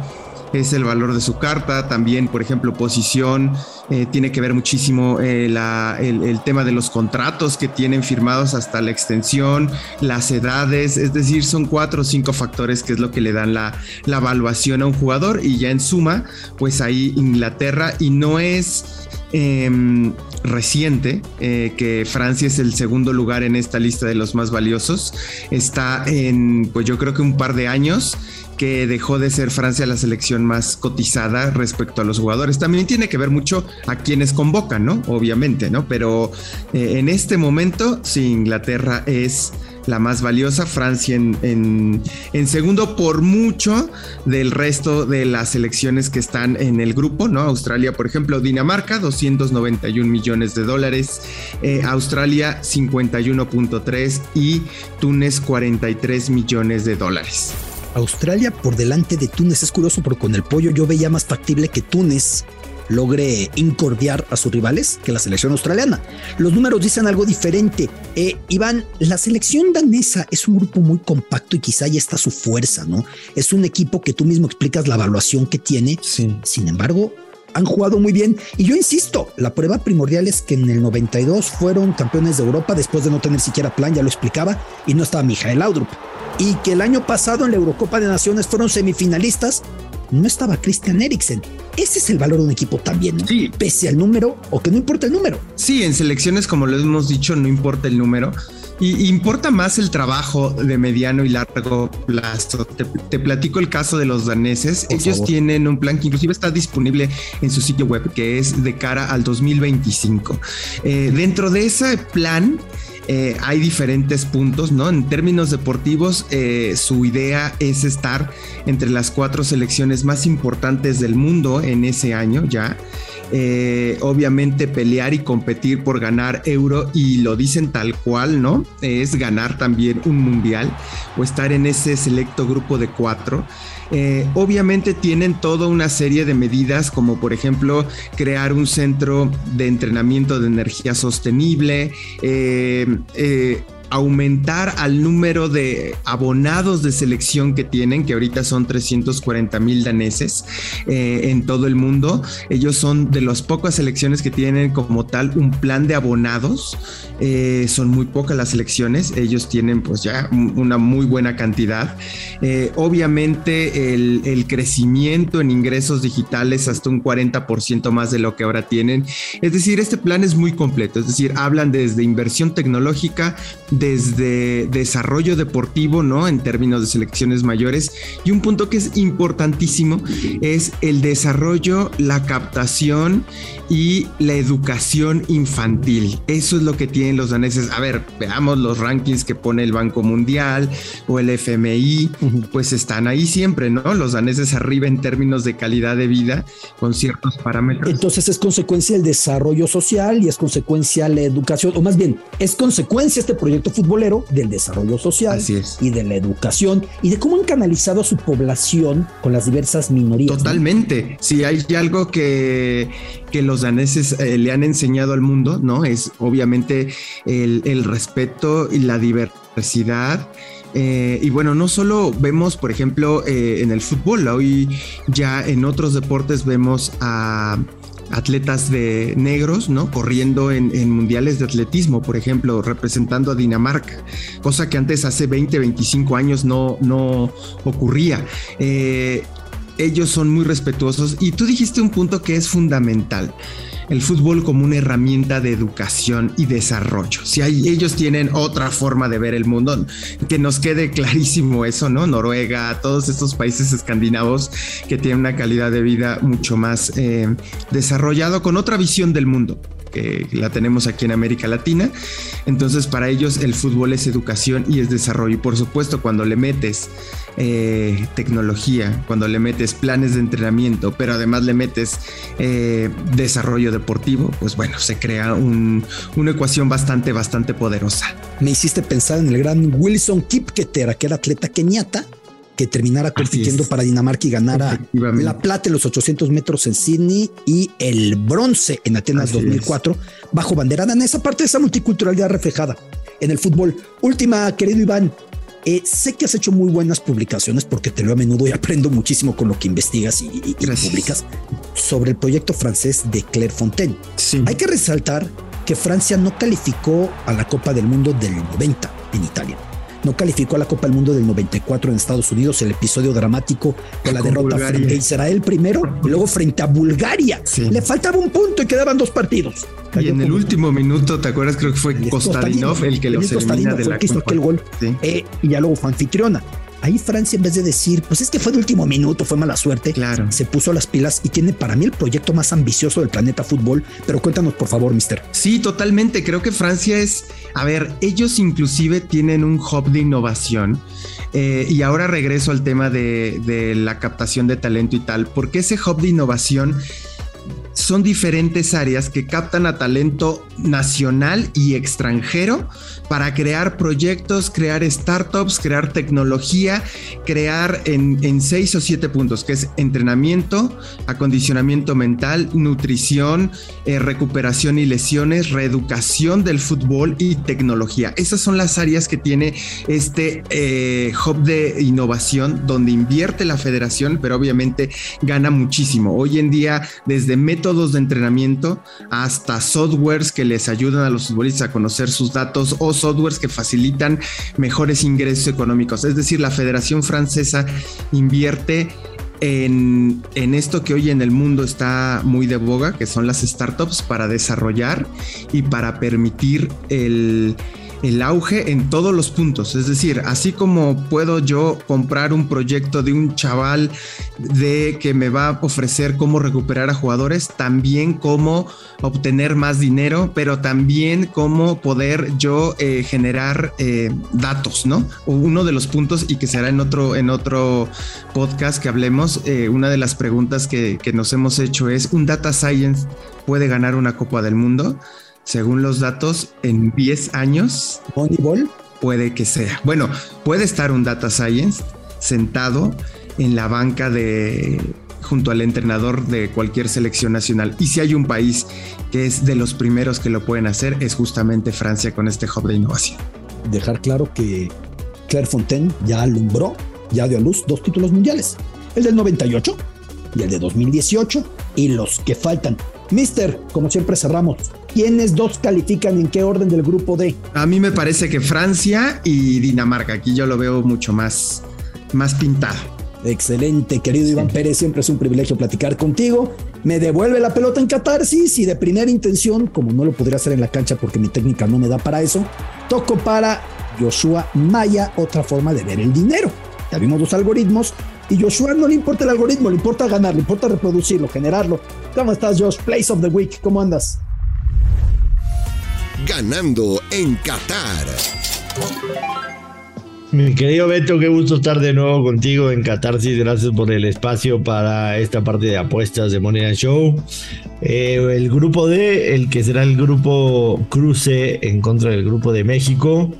es el valor de su carta, también, por ejemplo, posición, eh, tiene que ver muchísimo eh, el, tema de los contratos que tienen firmados hasta la extensión, las edades, es decir, son cuatro o cinco factores que es lo que le dan la, la evaluación a un jugador. Y ya en suma, pues ahí Inglaterra y no es... Em, reciente, eh, que Francia es el segundo lugar en esta lista de los más valiosos. Está en, pues yo creo que un par de años que dejó de ser Francia la selección más cotizada respecto a los jugadores. También tiene que ver mucho a quienes convocan, ¿no? Obviamente, ¿no? Pero eh, en este momento, sí, Inglaterra es la más valiosa, Francia en, en, segundo por mucho del resto de las selecciones que están en el grupo, ¿no? Australia, por ejemplo, Dinamarca, 291 millones de dólares, eh, Australia 51.3 y Túnez 43 millones de dólares. Australia por delante de Túnez. Es curioso porque con el pollo yo veía más factible que Túnez logre incordiar a sus rivales que la selección australiana. Los números dicen algo diferente. Eh, Iván, la selección danesa es un grupo muy compacto y quizá ahí está su fuerza, ¿no? Es un equipo que tú mismo explicas la evaluación que tiene. Sin embargo, han jugado muy bien. Y yo insisto, la prueba primordial es que en el 92 fueron campeones de Europa después de no tener siquiera plan, ya lo explicaba, y no estaba Mijael Laudrup y que el año pasado en la Eurocopa de Naciones fueron semifinalistas, no estaba Christian Eriksen. Ese es el valor de un equipo también, ¿no? Sí. Pese al número o que no importa el número. Sí, en selecciones, como lo hemos dicho, no importa el número. Y importa más el trabajo de mediano y largo plazo. Te, platico el caso de los daneses. Ellos tienen un plan que inclusive está disponible en su sitio web, que es de cara al 2025. Eh, dentro de ese plan, eh, hay diferentes puntos, ¿no? En términos deportivos, eh, su idea es estar entre las cuatro selecciones más importantes del mundo en ese año ya. Eh, obviamente pelear y competir por ganar euro y lo dicen tal cual, ¿no? Es ganar también un mundial o estar en ese selecto grupo de cuatro. Eh, obviamente tienen toda una serie de medidas como por ejemplo crear un centro de entrenamiento de energía sostenible, eh, eh, aumentar al número de abonados de selección que tienen, que ahorita son 340 mil daneses en todo el mundo. Ellos son de las pocas selecciones que tienen como tal un plan de abonados. son muy pocas las selecciones. Ellos tienen pues ya una muy buena cantidad. obviamente el, crecimiento en ingresos digitales hasta un 40% más de lo que ahora tienen. Es decir, este plan es muy completo, es decir, hablan desde inversión tecnológica, desde desarrollo deportivo, ¿no? En términos de selecciones mayores. Y un punto que es importantísimo es el desarrollo, la captación y la educación infantil. Eso es lo que tienen los daneses. A ver, veamos los rankings que pone el Banco Mundial o el FMI, pues están ahí siempre, ¿no? Los daneses arriba en términos de calidad de vida con ciertos parámetros. Entonces es consecuencia el desarrollo social y es consecuencia la educación, o más bien, es consecuencia este proyecto futbolero del desarrollo social y de la educación y de cómo han canalizado a su población con las diversas minorías. Totalmente. Si hay algo que, que los daneses eh, le han enseñado al mundo, ¿no? Es obviamente el, respeto y la diversidad eh, y bueno, no solo vemos, por ejemplo, eh, en el fútbol, hoy ya en otros deportes vemos a atletas de negros, ¿no? Corriendo en, mundiales de atletismo, por ejemplo, representando a Dinamarca, cosa que antes hace 20, 25 años no, no ocurría. Eh, ellos son muy respetuosos y tú dijiste un punto que es fundamental el fútbol como una herramienta de educación y desarrollo. Si hay, ellos tienen otra forma de ver el mundo, que nos quede clarísimo eso, ¿no? Noruega, todos estos países escandinavos que tienen una calidad de vida mucho más eh, desarrollado con otra visión del mundo que la tenemos aquí en América Latina. Entonces, para ellos el fútbol es educación y es desarrollo. Y por supuesto, cuando le metes eh, tecnología, cuando le metes planes de entrenamiento, pero además le metes eh, desarrollo deportivo, pues bueno, se crea una ecuación bastante, bastante poderosa. Me hiciste pensar en el gran Wilson Kipketer, aquel atleta keniata que terminara compitiendo para Dinamarca y ganara la plata en los 800 metros en Sydney y el bronce en Atenas 2004 bajo bandera danesa, parte de esa multiculturalidad reflejada en el fútbol. Última, querido Iván, Eh, sé que has hecho muy buenas publicaciones porque te lo a menudo y aprendo muchísimo con lo que investigas y, publicas sobre el proyecto francés de Clairefontaine. Sí. Hay que resaltar que Francia no calificó a la Copa del Mundo del 90 en Italia no calificó a la Copa del Mundo del 94 en Estados Unidos, el episodio dramático de la derrota frente a Israel primero y luego frente a Bulgaria. Le faltaba un punto y quedaban dos partidos. y en el último minuto, ¿te acuerdas? Creo que fue Kostadinov el que los elimina de la Copa. el gol. Eh, y ya luego fue anfitriona. Ahí Francia, en vez de decir, pues es que fue de último minuto, fue mala suerte, claro. se puso las pilas y tiene para mí el proyecto más ambicioso del planeta fútbol. Pero cuéntanos, por favor, mister. Sí, totalmente. Creo que Francia es, a ver, ellos inclusive tienen un hub de innovación. Eh, y ahora regreso al tema de, de la captación de talento y tal, porque ese hub de innovación son diferentes áreas que captan a talento nacional y extranjero para crear proyectos, crear startups, crear tecnología, crear en, seis o siete puntos, que es entrenamiento, acondicionamiento mental, nutrición, eh, recuperación y lesiones, reeducación del fútbol y tecnología. Esas son las áreas que tiene este eh, hub de innovación donde invierte la federación, pero obviamente gana muchísimo. Hoy en día, desde métodos de entrenamiento hasta softwares que les ayudan a los futbolistas a conocer sus datos o softwares que facilitan mejores ingresos económicos. Es decir, la Federación Francesa invierte en, en, esto que hoy en el mundo está muy de boga, que son las startups, para desarrollar y para permitir el el auge en todos los puntos. Es decir, así como puedo yo comprar un proyecto de un chaval de que me va a ofrecer cómo recuperar a jugadores, también cómo obtener más dinero, pero también cómo poder yo eh, generar eh, datos, ¿no? Uno de los puntos y que será en otro, en otro podcast que hablemos, eh, una de las preguntas que, que nos hemos hecho es, ¿un data science puede ganar una Copa del Mundo? Según los datos, en 10 años. Moneyball. Puede que sea. Bueno, puede estar un data science sentado en la banca de junto al entrenador de cualquier selección nacional. Y si hay un país que es de los primeros que lo pueden hacer, es justamente Francia con este hub de innovación. Dejar claro que Claire Fontaine ya alumbró, ya dio a luz dos títulos mundiales, el del 98 y el de 2018, y los que faltan. Mister, como siempre cerramos, ¿Quiénes dos califican en qué orden del grupo D? A mí me parece que Francia y Dinamarca. Aquí yo lo veo mucho más, más pintado. Excelente, querido Iván Pérez, siempre es un privilegio platicar contigo. Me devuelve la pelota en catarsis y de primera intención, como no lo podría hacer en la cancha porque mi técnica no me da para eso, toco para Joshua Maya, otra forma de ver el dinero. Ya vimos los algoritmos y Joshua no le importa el algoritmo, le importa ganar, le importa reproducirlo, generarlo. ¿Cómo estás, Josh? Place of the Week, ¿cómo andas? Ganando en Qatar. Mi querido Beto, qué gusto estar de nuevo contigo en Catarsis. Gracias por el espacio para esta parte de apuestas de Money Show. Eh, el grupo D, el que será el grupo cruce en contra del grupo de México,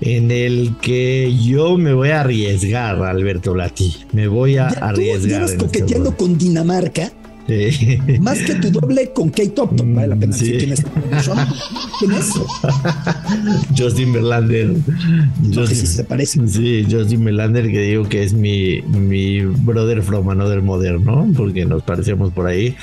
en el que yo me voy a arriesgar, Alberto Lati. Me voy a arriesgar. Tú, este coqueteando con Dinamarca más que tu doble con Kate Upton, vale la pena decir quién es. ¿Quién es? (laughs) Justin Verlander. Justin, sí se parece. Sí, Justin Verlander, que digo que es mi, mi brother from another moderno, porque nos parecemos por ahí.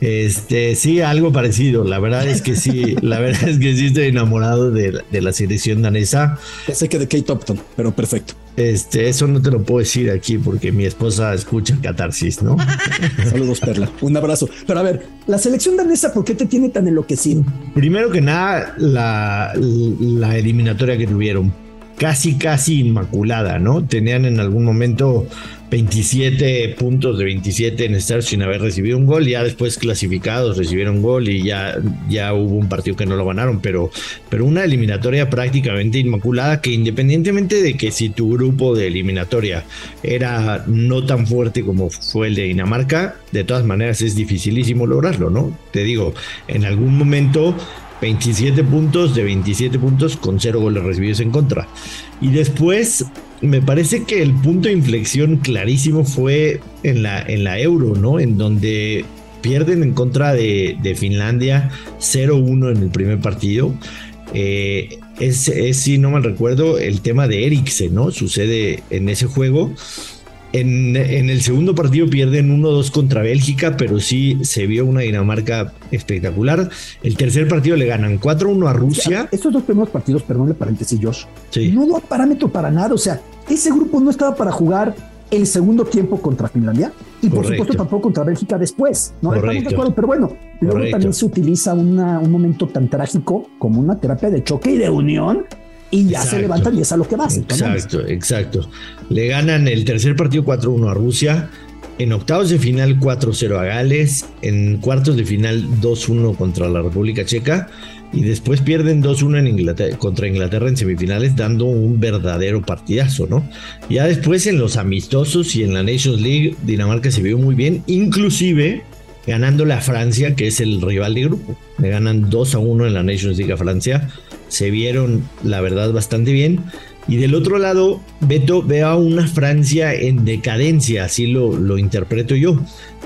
Este, sí, algo parecido. La verdad es que sí, (laughs) la verdad es que sí estoy enamorado de, de la selección danesa. Ya sé que de Kate Upton, pero perfecto. Este, eso no te lo puedo decir aquí porque mi esposa escucha catarsis, ¿no? (laughs) Saludos, Perla. Un abrazo. Pero a ver, la selección danesa, ¿por qué te tiene tan enloquecido? Primero que nada, la, la eliminatoria que tuvieron. Casi, casi inmaculada, ¿no? Tenían en algún momento 27 puntos de 27 en estar sin haber recibido un gol. Ya después clasificados recibieron gol y ya, ya hubo un partido que no lo ganaron, pero, pero una eliminatoria prácticamente inmaculada que independientemente de que si tu grupo de eliminatoria era no tan fuerte como fue el de Dinamarca, de todas maneras es dificilísimo lograrlo, ¿no? Te digo, en algún momento 27 puntos de 27 puntos con cero goles recibidos en contra. Y después me parece que el punto de inflexión clarísimo fue en la, en la Euro, ¿no? En donde pierden en contra de, Finlandia 0-1 en el primer partido. Eh, es, si no mal recuerdo, el tema de Eriksen, ¿no? Sucede en ese juego. En, el segundo partido pierden 1-2 contra Bélgica, pero sí se vio una Dinamarca espectacular. El tercer partido le ganan 4-1 a Rusia. estos dos primeros partidos, perdón el paréntesis, Josh, no da parámetro para nada. O sea, ese grupo no estaba para jugar el segundo tiempo contra Finlandia y por supuesto tampoco contra Bélgica después. No estamos de acuerdo, pero bueno, luego también se utiliza un momento tan trágico como una terapia de choque y de unión y ya se levantan y es a lo que va. Exacto, exacto. Le ganan el tercer partido 4-1 a Rusia. En octavos de final 4-0 a Gales, en cuartos de final 2-1 contra la República Checa y después pierden 2-1 en Inglaterra, contra Inglaterra en semifinales, dando un verdadero partidazo, ¿no? Ya después en los amistosos y en la Nations League, Dinamarca se vio muy bien, inclusive ganándole a Francia, que es el rival de grupo. Le ganan 2 1 en la Nations League a Francia se vieron, la verdad, bastante bien. Y del otro lado, Beto veo a una Francia en decadencia, así lo, lo interpreto yo.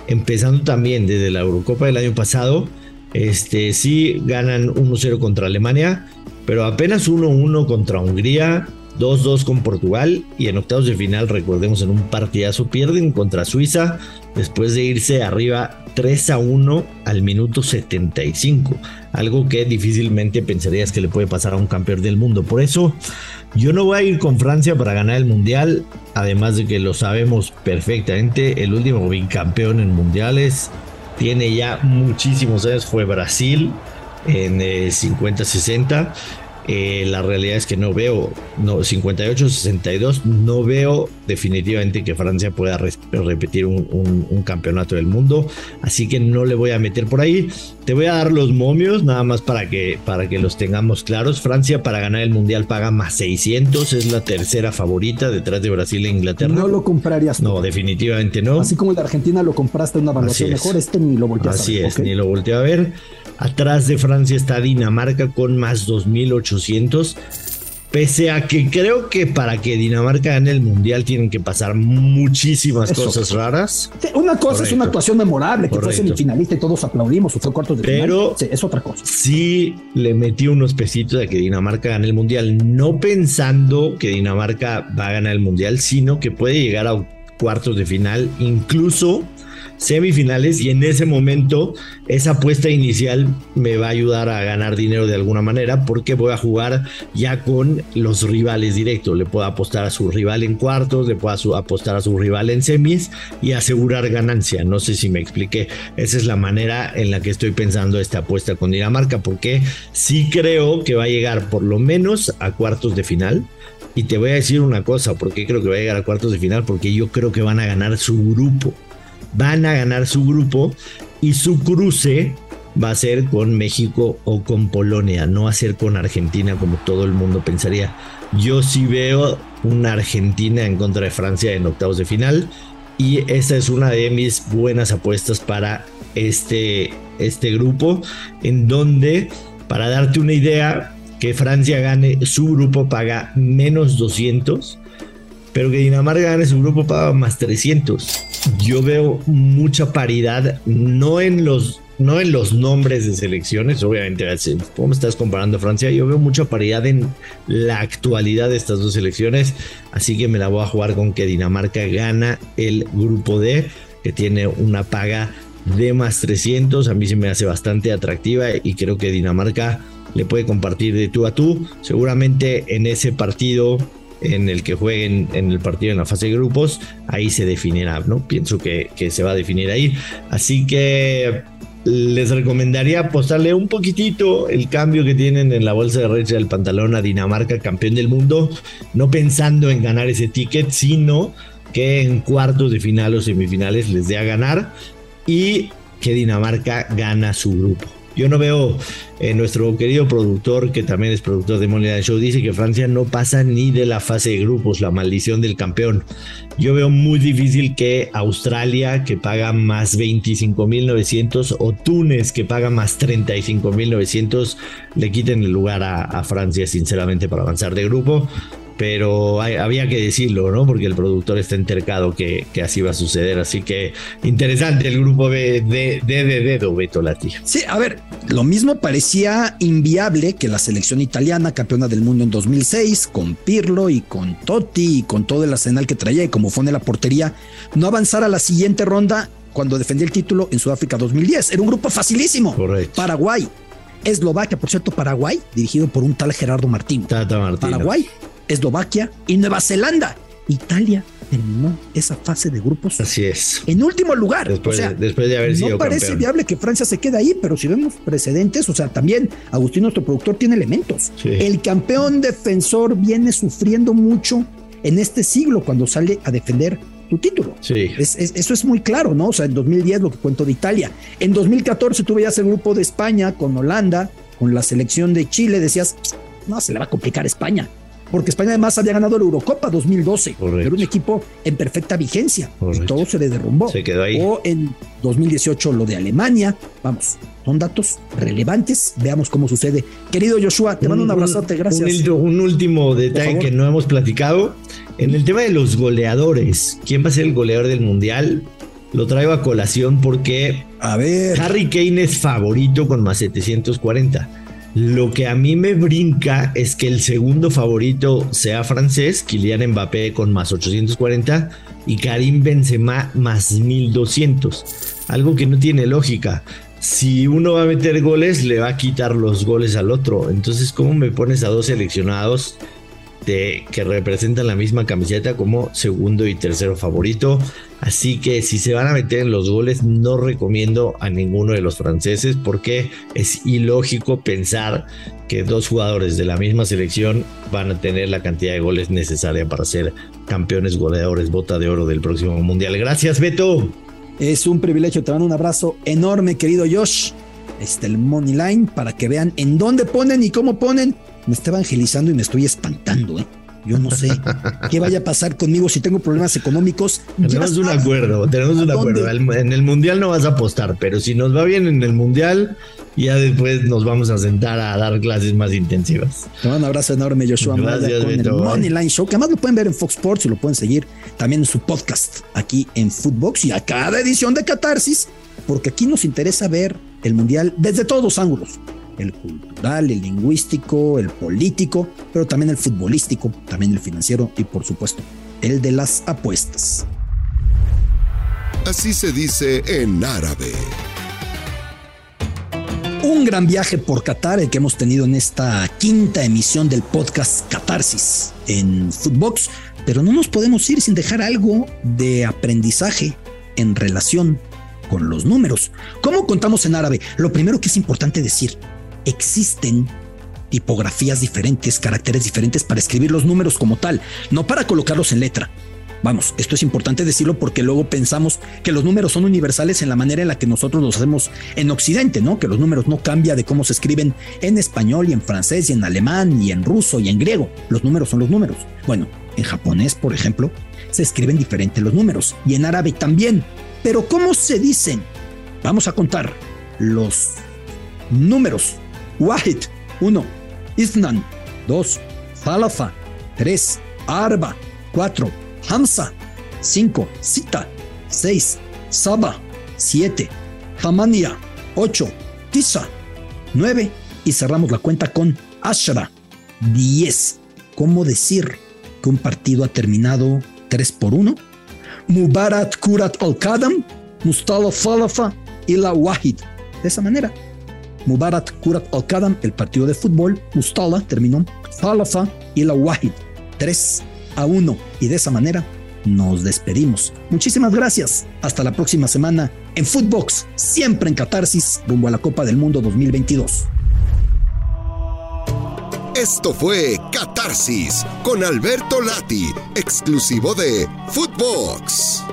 Empezando también desde la Eurocopa del año pasado, este, sí ganan 1-0 contra Alemania, pero apenas 1-1 contra Hungría, 2-2 con Portugal y en octavos de final, recordemos, en un partidazo pierden contra Suiza después de irse arriba 3 a 1 al minuto 75. Algo que difícilmente pensarías que le puede pasar a un campeón del mundo. Por eso yo no voy a ir con Francia para ganar el mundial. Además de que lo sabemos perfectamente, el último bicampeón en mundiales tiene ya muchísimos años. Fue Brasil en 50-60. Eh, la realidad es que no veo, no, 58-62, no veo definitivamente que Francia pueda repetir un, campeonato del mundo, así que no le voy a meter por ahí. Te voy a dar los momios, nada más para que, para que los tengamos claros. Francia para ganar el mundial paga más 600, es la tercera favorita detrás de Brasil e Inglaterra. No lo comprarías. No, definitivamente no. Así como el de Argentina lo compraste en una evaluación mejor, este ni lo volteas Así a ver. Así es, ni lo volteé a ver. Atrás de Francia está Dinamarca con más 2800. Pese a que creo que para que Dinamarca gane el mundial tienen que pasar muchísimas cosas raras. una cosa es una actuación memorable, que fue semifinalista y todos aplaudimos, o fue cuartos de Pero final. es otra cosa. Sí le metí unos pesitos a que Dinamarca gane el mundial, no pensando que Dinamarca va a ganar el mundial, sino que puede llegar a cuartos de final, incluso semifinales y en ese momento esa apuesta inicial me va a ayudar a ganar dinero de alguna manera porque voy a jugar ya con los rivales directos. Le puedo apostar a su rival en cuartos, le puedo apostar a su rival en semis y asegurar ganancia. No sé si me expliqué. Esa es la manera en la que estoy pensando esta apuesta con Dinamarca porque sí creo que va a llegar por lo menos a cuartos de final. Y te voy a decir una cosa, porque creo que va a llegar a cuartos de final, porque yo creo que van a ganar su grupo van a ganar su grupo y su cruce va a ser con México o con Polonia, no va a ser con Argentina como todo el mundo pensaría. Yo sí veo una Argentina en contra de Francia en octavos de final y esta es una de mis buenas apuestas para este, este grupo en donde, para darte una idea, que Francia gane su grupo paga menos 200 pero que Dinamarca gane su grupo paga más 300. Yo veo mucha paridad, no en los no en los nombres de selecciones, obviamente, ¿cómo estás comparando a Francia? Yo veo mucha paridad en la actualidad de estas dos selecciones, así que me la voy a jugar con que Dinamarca gana el grupo D, que tiene una paga de más 300, a mí se me hace bastante atractiva y creo que Dinamarca le puede compartir de tú a tú, seguramente en ese partido en el que jueguen en el partido en la fase de grupos, ahí se definirá, ¿no? Pienso que, se va a definir ahí. Así que les recomendaría apostarle un poquitito el cambio que tienen en la bolsa de redes del pantalón a Dinamarca, campeón del mundo, no pensando en ganar ese ticket, sino que en cuartos de final o semifinales les dé a ganar y que Dinamarca gana su grupo. Yo no veo, eh, nuestro querido productor, que también es productor de Money Show, dice que Francia no pasa ni de la fase de grupos, la maldición del campeón. Yo veo muy difícil que Australia, que paga más 25.900, o Túnez, que paga más 35.900, le quiten el lugar a, Francia, sinceramente, para avanzar de grupo. Pero había que decirlo, ¿no? Porque el productor está entercado que, que así va a suceder. Así que interesante el grupo de, de, de, de dedo, Beto Lati. Sí, a ver, lo mismo parecía inviable que la selección italiana, campeona del mundo en 2006, con Pirlo y con Totti y con todo el arsenal que traía y como fue en la portería, no avanzara a la siguiente ronda cuando defendió el título en Sudáfrica 2010. Era un grupo facilísimo. Correcto. Paraguay, Eslovaquia, por cierto, Paraguay, dirigido por un tal Gerardo Martín. Tata Martino. Paraguay, Eslovaquia y Nueva Zelanda. Italia terminó esa fase de grupos Así es. en último lugar. Después, o sea, después de haber sido no parece campeón. viable que Francia se quede ahí, pero si vemos precedentes, o sea, también Agustín, nuestro productor, tiene elementos. Sí. El campeón defensor viene sufriendo mucho en este siglo cuando sale a defender tu título. Sí. Es- es- eso es muy claro, ¿no? O sea, en 2010 lo que cuento de Italia. En 2014 tú veías el grupo de España con Holanda, con la selección de Chile, decías, no, se le va a complicar a España. Porque España además había ganado la Eurocopa 2012. Correcto. Era un equipo en perfecta vigencia. Correcto. Y todo se le derrumbó. Se quedó ahí. O en 2018 lo de Alemania. Vamos, son datos relevantes. Veamos cómo sucede. Querido Joshua, te mando un abrazote. Gracias. Un, un último detalle que no hemos platicado. En el tema de los goleadores, ¿quién va a ser el goleador del mundial? Lo traigo a colación porque A ver. Harry Kane es favorito con más 740. Lo que a mí me brinca es que el segundo favorito sea francés, Kylian Mbappé con más 840 y Karim Benzema más 1200. Algo que no tiene lógica. Si uno va a meter goles, le va a quitar los goles al otro. Entonces, ¿cómo me pones a dos seleccionados que representan la misma camiseta como segundo y tercero favorito? Así que si se van a meter en los goles, no recomiendo a ninguno de los franceses porque es ilógico pensar que dos jugadores de la misma selección van a tener la cantidad de goles necesaria para ser campeones goleadores bota de oro del próximo mundial. Gracias, Beto. Es un privilegio. Te mando un abrazo enorme, querido Josh. Este el Money Line para que vean en dónde ponen y cómo ponen. Me está evangelizando y me estoy espantando, ¿eh? Yo no sé qué vaya a pasar conmigo si tengo problemas económicos. Tenemos un acuerdo, tenemos un dónde. acuerdo. En el mundial no vas a apostar, pero si nos va bien en el mundial, ya después nos vamos a sentar a dar clases más intensivas. Te mando un abrazo enorme, Joshua Gracias, con Beto. el Money Line Show, que además lo pueden ver en Fox Sports y lo pueden seguir también en su podcast aquí en Footbox y a cada edición de Catarsis, porque aquí nos interesa ver el Mundial desde todos los ángulos. El cultural, el lingüístico, el político, pero también el futbolístico, también el financiero y por supuesto el de las apuestas. Así se dice en árabe. Un gran viaje por Qatar, el que hemos tenido en esta quinta emisión del podcast Catarsis en Footbox, pero no nos podemos ir sin dejar algo de aprendizaje en relación con los números. ¿Cómo contamos en árabe? Lo primero que es importante decir, existen tipografías diferentes, caracteres diferentes para escribir los números como tal, no para colocarlos en letra. Vamos, esto es importante decirlo porque luego pensamos que los números son universales en la manera en la que nosotros los hacemos en Occidente, ¿no? Que los números no cambian de cómo se escriben en español y en francés y en alemán y en ruso y en griego. Los números son los números. Bueno, en japonés, por ejemplo, se escriben diferentes los números y en árabe también. Pero ¿cómo se dicen? Vamos a contar los números. Wahid, 1. Isnan, 2. Falafa, 3. Arba, 4. Hamza, 5. Sita, 6. Saba, 7. Tamania, 8. Tisa, 9. Y cerramos la cuenta con Ashra, 10. ¿Cómo decir que un partido ha terminado 3 por 1? Mubarak Kurat al-Qadam, Mustafa Falafa y la Wahid. De esa manera, Mubarak Kurat al-Qadam, el partido de fútbol, Mustala terminó, Falafa y la Wahid, 3 a 1. Y de esa manera nos despedimos. Muchísimas gracias. Hasta la próxima semana en Footbox, siempre en Catarsis, rumbo a la Copa del Mundo 2022. Esto fue Catarsis con Alberto Lati, exclusivo de Footbox.